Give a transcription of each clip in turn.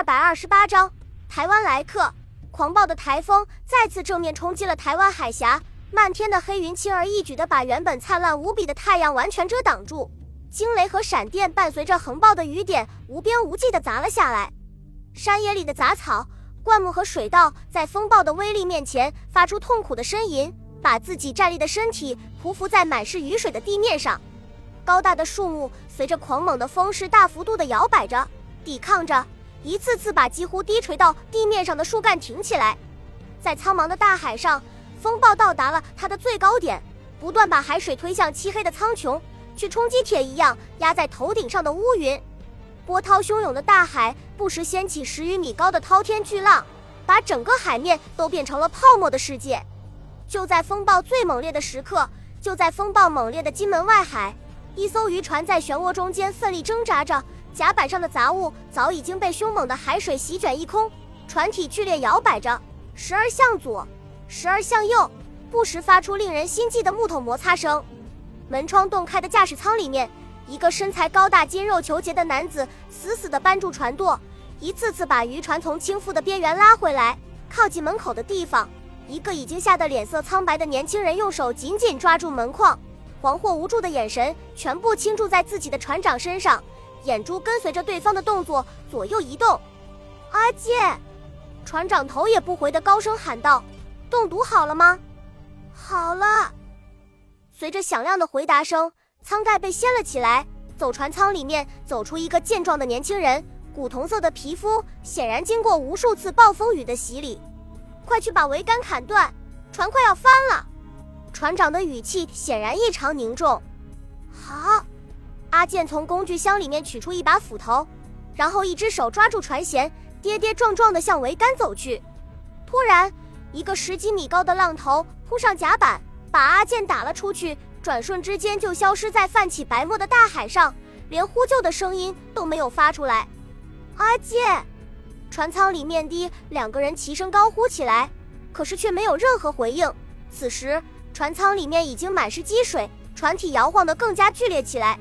二百二十八章，台湾来客。狂暴的台风再次正面冲击了台湾海峡，漫天的黑云轻而易举地把原本灿烂无比的太阳完全遮挡住。惊雷和闪电伴随着横暴的雨点，无边无际地砸了下来。山野里的杂草、灌木和水稻在风暴的威力面前发出痛苦的呻吟，把自己站立的身体匍匐在满是雨水的地面上。高大的树木随着狂猛的风势大幅度地摇摆着，抵抗着，一次次把几乎低垂到地面上的树干挺起来。在苍茫的大海上，风暴到达了它的最高点，不断把海水推向漆黑的苍穹。去冲击铁一样压在头顶上的乌云，波涛汹涌的大海不时掀起十余米高的滔天巨浪，把整个海面都变成了泡沫的世界。就在风暴最猛烈的时刻，就在风暴猛烈的金门外海，一艘渔船在漩涡中间奋力挣扎着，甲板上的杂物早已经被凶猛的海水席卷一空，船体剧烈摇摆着，时而向左，时而向右，不时发出令人心悸的木头摩擦声。门窗洞开的驾驶舱里面，一个身材高大、筋肉虬结的男子死死地扳住船舵，一次次把渔船从倾覆的边缘拉回来。靠近门口的地方，一个已经吓得脸色苍白的年轻人用手紧紧抓住门框，惶惑无助的眼神全部倾注在自己的船长身上，眼珠跟随着对方的动作左右移动。阿健，船长头也不回地高声喊道：“冻毒好了吗？”“好了。”随着响亮的回答声，舱盖被掀了起来，走船舱里面走出一个健壮的年轻人，古铜色的皮肤，显然经过无数次暴风雨的洗礼。快去把桅杆砍断，船快要翻了！船长的语气显然异常凝重。好，阿健从工具箱里面取出一把斧头，然后一只手抓住船舷，跌跌撞撞地向桅杆走去。突然，一个十几米高的浪头扑上甲板。把阿健打了出去，转瞬之间就消失在泛起白沫的大海上，连呼救的声音都没有发出来。阿健，船舱里面的两个人齐声高呼起来，可是却没有任何回应。此时，船舱里面已经满是积水，船体摇晃得更加剧烈起来。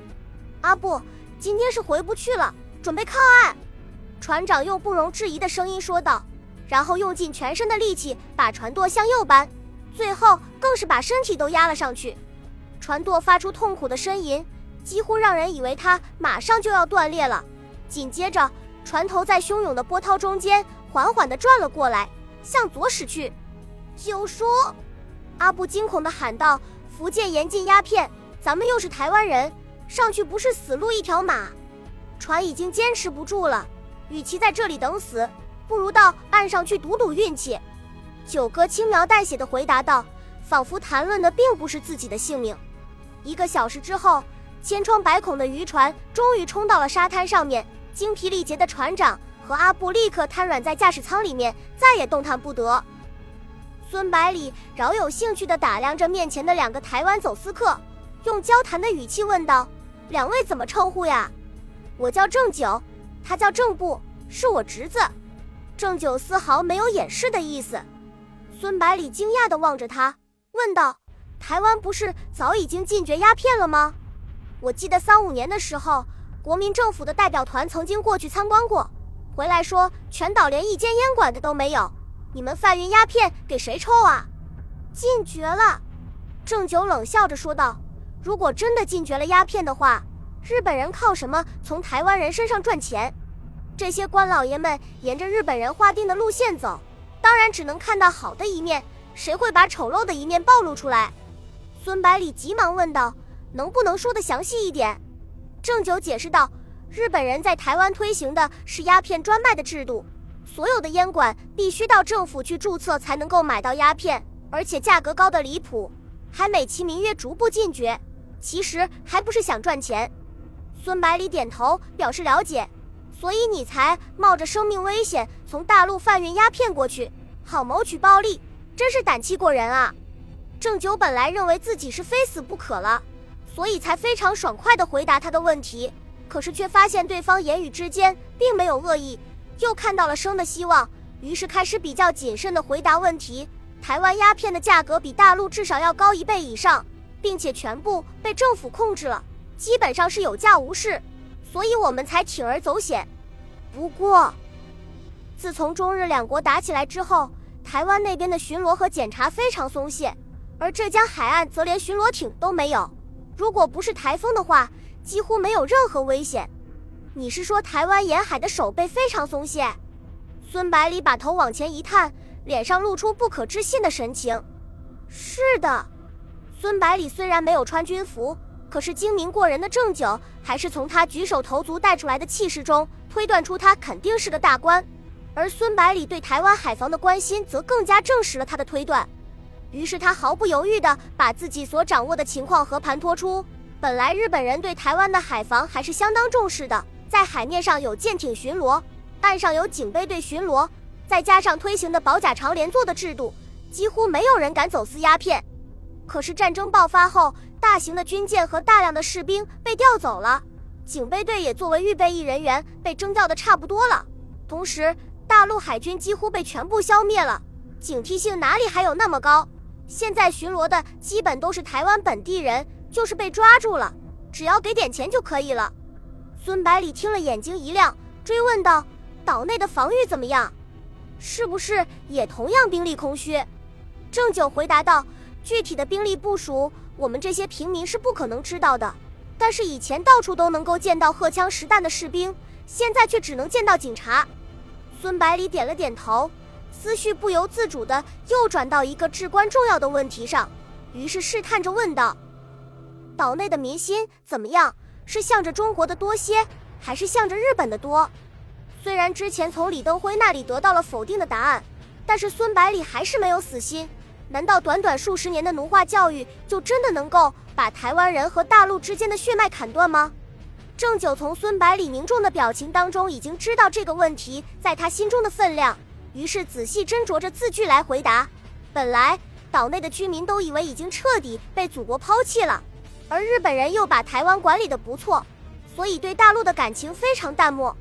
阿布，今天是回不去了，准备靠岸。船长用不容置疑的声音说道，然后用尽全身的力气把船舵向右搬。最后更是把身体都压了上去，船舵发出痛苦的呻吟，几乎让人以为它马上就要断裂了。紧接着，船头在汹涌的波涛中间缓缓地转了过来，向左驶去。九叔，阿布惊恐地喊道：“福建严禁鸦片，咱们又是台湾人，上去不是死路一条马。船已经坚持不住了，与其在这里等死，不如到岸上去赌赌运气。”九哥轻描淡写的回答道，仿佛谈论的并不是自己的性命。一个小时之后，千疮百孔的渔船终于冲到了沙滩上面，精疲力竭的船长和阿布立刻瘫软在驾驶舱里面，再也动弹不得。孙百里饶有兴趣地打量着面前的两个台湾走私客，用交谈的语气问道：“两位怎么称呼呀？”“我叫郑九，他叫郑布，是我侄子。”郑九丝毫没有掩饰的意思。孙百里惊讶地望着他，问道：“台湾不是早已经禁绝鸦片了吗？我记得三五年的时候，国民政府的代表团曾经过去参观过，回来说全岛连一间烟馆的都没有。你们贩运鸦片给谁抽啊？禁绝了。”郑九冷笑着说道：“如果真的禁绝了鸦片的话，日本人靠什么从台湾人身上赚钱？这些官老爷们沿着日本人划定的路线走。”当然只能看到好的一面，谁会把丑陋的一面暴露出来？孙百里急忙问道：“能不能说得详细一点？”郑九解释道：“日本人在台湾推行的是鸦片专卖的制度，所有的烟馆必须到政府去注册才能够买到鸦片，而且价格高的离谱，还美其名曰逐步禁绝，其实还不是想赚钱。”孙百里点头表示了解。所以你才冒着生命危险从大陆贩运鸦片过去，好谋取暴利，真是胆气过人啊！郑九本来认为自己是非死不可了，所以才非常爽快地回答他的问题，可是却发现对方言语之间并没有恶意，又看到了生的希望，于是开始比较谨慎地回答问题。台湾鸦片的价格比大陆至少要高一倍以上，并且全部被政府控制了，基本上是有价无市。所以我们才铤而走险。不过，自从中日两国打起来之后，台湾那边的巡逻和检查非常松懈，而浙江海岸则连巡逻艇都没有。如果不是台风的话，几乎没有任何危险。你是说台湾沿海的守备非常松懈？孙百里把头往前一探，脸上露出不可置信的神情。是的，孙百里虽然没有穿军服，可是精明过人的郑九还是从他举手投足带出来的气势中推断出他肯定是个大官。而孙百里对台湾海防的关心，则更加证实了他的推断。于是他毫不犹豫地把自己所掌握的情况和盘托出。本来日本人对台湾的海防还是相当重视的。在海面上有舰艇巡逻，岸上有警备队巡逻，再加上推行的保甲长连坐的制度，几乎没有人敢走私鸦片。可是战争爆发后，大型的军舰和大量的士兵被调走了，警备队也作为预备役人员被征调的差不多了。同时，大陆海军几乎被全部消灭了，警惕性哪里还有那么高？现在巡逻的基本都是台湾本地人，就是被抓住了，只要给点钱就可以了。孙百里听了，眼睛一亮，追问道：“岛内的防御怎么样？是不是也同样兵力空虚？”郑九回答道：“具体的兵力部署，我们这些平民是不可能知道的。但是以前到处都能够见到荷枪实弹的士兵，现在却只能见到警察。”孙百里点了点头，思绪不由自主的又转到一个至关重要的问题上，于是试探着问道：“岛内的民心怎么样？”是向着中国的多些，还是向着日本的多？虽然之前从李登辉那里得到了否定的答案，但是孙百里还是没有死心。难道短短数十年的奴化教育，就真的能够把台湾人和大陆之间的血脉砍断吗？郑九从孙百里凝重的表情当中，已经知道这个问题在他心中的分量，于是仔细斟酌着字句来回答。本来岛内的居民都以为已经彻底被祖国抛弃了。而日本人又把台湾管理的不错，所以对大陆的感情非常淡漠。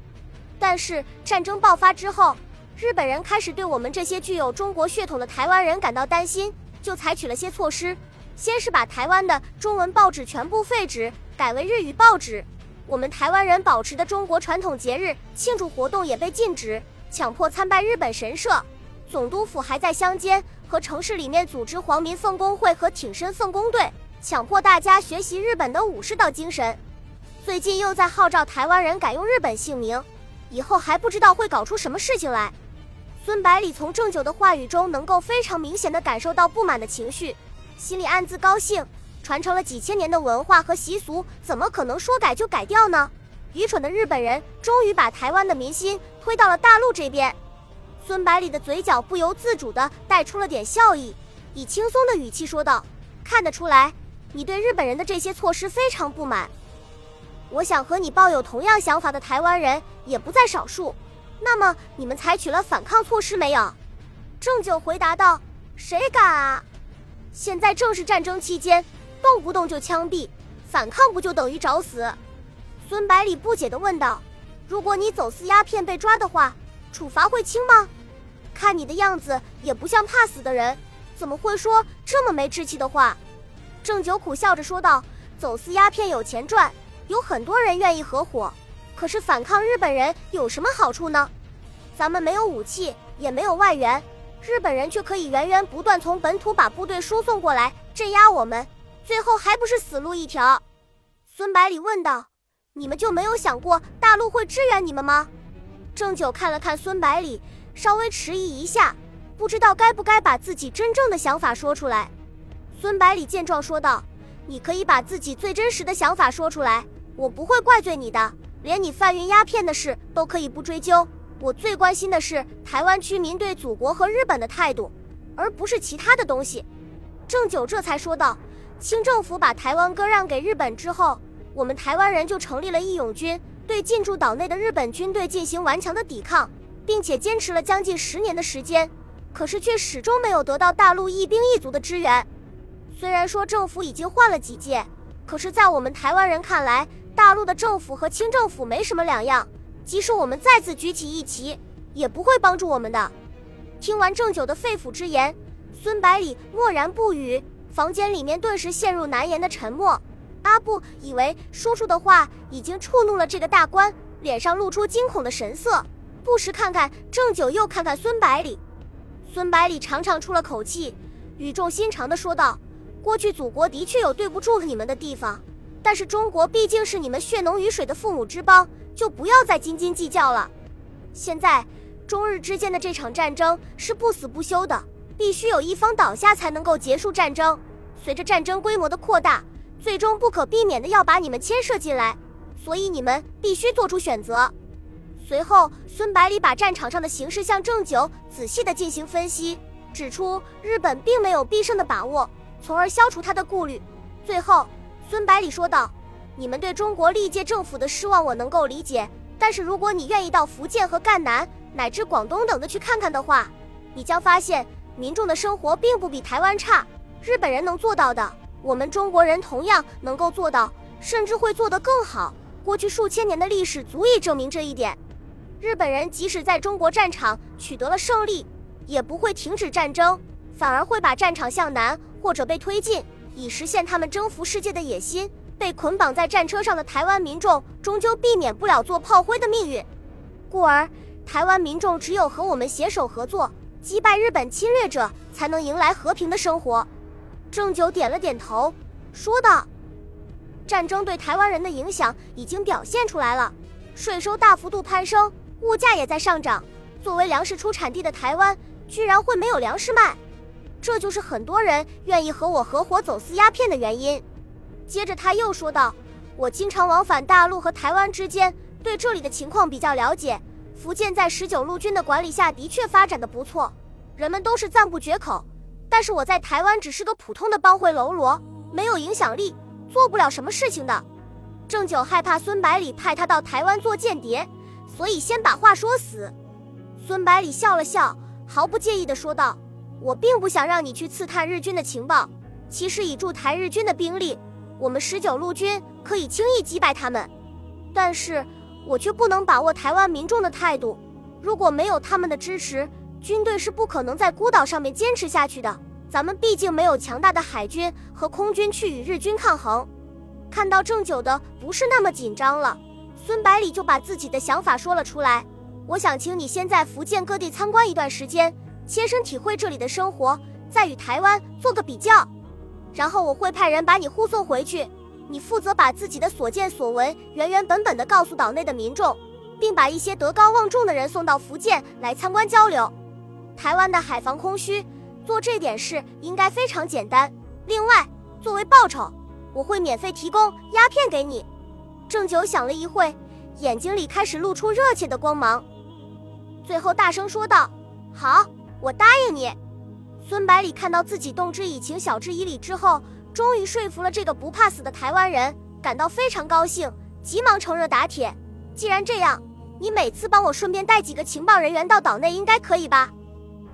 但是战争爆发之后，日本人开始对我们这些具有中国血统的台湾人感到担心，就采取了些措施。先是把台湾的中文报纸全部废止，改为日语报纸。我们台湾人保持的中国传统节日庆祝活动也被禁止，强迫参拜日本神社。总督府还在乡间和城市里面组织皇民奉公会和挺身奉公队。强迫大家学习日本的武士道精神，最近又在号召台湾人改用日本姓名，以后还不知道会搞出什么事情来。孙百里从郑九的话语中能够非常明显的感受到不满的情绪，心里暗自高兴。传承了几千年的文化和习俗，怎么可能说改就改掉呢？愚蠢的日本人终于把台湾的民心推到了大陆这边。孙百里的嘴角不由自主的带出了点笑意，以轻松的语气说道：“看得出来。”你对日本人的这些措施非常不满，我想和你抱有同样想法的台湾人也不在少数。那么你们采取了反抗措施没有？郑九回答道：“谁敢啊？现在正是战争期间，动不动就枪毙，反抗不就等于找死？”孙百里不解地问道：“如果你走私鸦片被抓的话，处罚会轻吗？看你的样子也不像怕死的人，怎么会说这么没志气的话？”郑九苦笑着说道：“走私鸦片有钱赚，有很多人愿意合伙。可是反抗日本人有什么好处呢？咱们没有武器，也没有外援，日本人却可以源源不断从本土把部队输送过来镇压我们，最后还不是死路一条？”孙百里问道：“你们就没有想过大陆会支援你们吗？”郑九看了看孙百里，稍微迟疑一下，不知道该不该把自己真正的想法说出来。孙百里见状说道：“你可以把自己最真实的想法说出来，我不会怪罪你的。连你贩运鸦片的事都可以不追究。我最关心的是台湾居民对祖国和日本的态度，而不是其他的东西。”郑九这才说道：“清政府把台湾割让给日本之后，我们台湾人就成立了义勇军，对进驻岛内的日本军队进行顽强的抵抗，并且坚持了将近十年的时间，可是却始终没有得到大陆一兵一卒的支援。”虽然说政府已经换了几届，可是，在我们台湾人看来，大陆的政府和清政府没什么两样。即使我们再次举起义旗，也不会帮助我们的。听完郑九的肺腑之言，孙百里默然不语，房间里面顿时陷入难言的沉默。阿布以为叔叔的话已经触怒了这个大官，脸上露出惊恐的神色，不时看看郑九，又看看孙百里。孙百里长长出了口气，语重心长地说道：“过去祖国的确有对不住你们的地方，但是中国毕竟是你们血浓于水的父母之邦，就不要再斤斤计较了。现在中日之间的这场战争是不死不休的，必须有一方倒下才能够结束战争。随着战争规模的扩大，最终不可避免的要把你们牵涉进来，所以你们必须做出选择。”随后，孙百里把战场上的形势向郑九仔细的进行分析，指出日本并没有必胜的把握，从而消除他的顾虑。最后，孙百里说道：“你们对中国历届政府的失望我能够理解，但是如果你愿意到福建和赣南乃至广东等的去看看的话，你将发现民众的生活并不比台湾差。日本人能做到的，我们中国人同样能够做到，甚至会做得更好。过去数千年的历史足以证明这一点。”日本人即使在中国战场取得了胜利，也不会停止战争，反而会把战场向南或者被推进，以实现他们征服世界的野心。被捆绑在战车上的台湾民众，终究避免不了做炮灰的命运。故而，台湾民众只有和我们携手合作，击败日本侵略者，才能迎来和平的生活。郑九点了点头，说道：“战争对台湾人的影响已经表现出来了，税收大幅度攀升。”物价也在上涨，作为粮食出产地的台湾，居然会没有粮食卖，这就是很多人愿意和我合伙走私鸦片的原因。接着他又说道：“我经常往返大陆和台湾之间，对这里的情况比较了解。福建在十九路军的管理下的确发展的不错，人们都是赞不绝口。但是我在台湾只是个普通的帮会喽啰，没有影响力，做不了什么事情的。”郑九害怕孙百里派他到台湾做间谍。所以先把话说死。孙百里笑了笑，毫不介意地说道：“我并不想让你去刺探日军的情报。其实以驻台日军的兵力，我们十九路军可以轻易击败他们。但是我却不能把握台湾民众的态度。如果没有他们的支持，军队是不可能在孤岛上面坚持下去的。咱们毕竟没有强大的海军和空军去与日军抗衡。”看到郑九的不是那么紧张了。孙百里就把自己的想法说了出来。我想请你先在福建各地参观一段时间，切身体会这里的生活，再与台湾做个比较。然后我会派人把你护送回去，你负责把自己的所见所闻原原本本的告诉岛内的民众，并把一些德高望重的人送到福建来参观交流。台湾的海防空虚，做这点事应该非常简单。另外，作为报酬，我会免费提供鸦片给你。郑九想了一会，眼睛里开始露出热切的光芒，最后大声说道：“好，我答应你。”孙百里看到自己动之以情、晓之以理之后，终于说服了这个不怕死的台湾人，感到非常高兴，急忙趁热打铁：“既然这样，你每次帮我顺便带几个情报人员到岛内，应该可以吧？”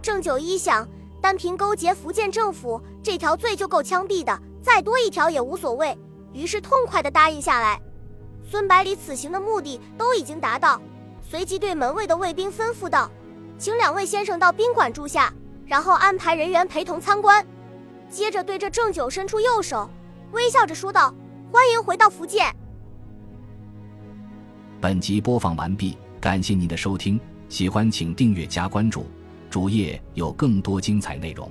郑九一想，单凭勾结福建政府这条罪就够枪毙的，再多一条也无所谓，于是痛快地答应下来。孙百里此行的目的都已经达到，随即对门卫的卫兵吩咐道：“请两位先生到宾馆住下，然后安排人员陪同参观。”接着对着郑九伸出右手，微笑着说道：“欢迎回到福建。”本集播放完毕，感谢您的收听，喜欢请订阅加关注，主页有更多精彩内容。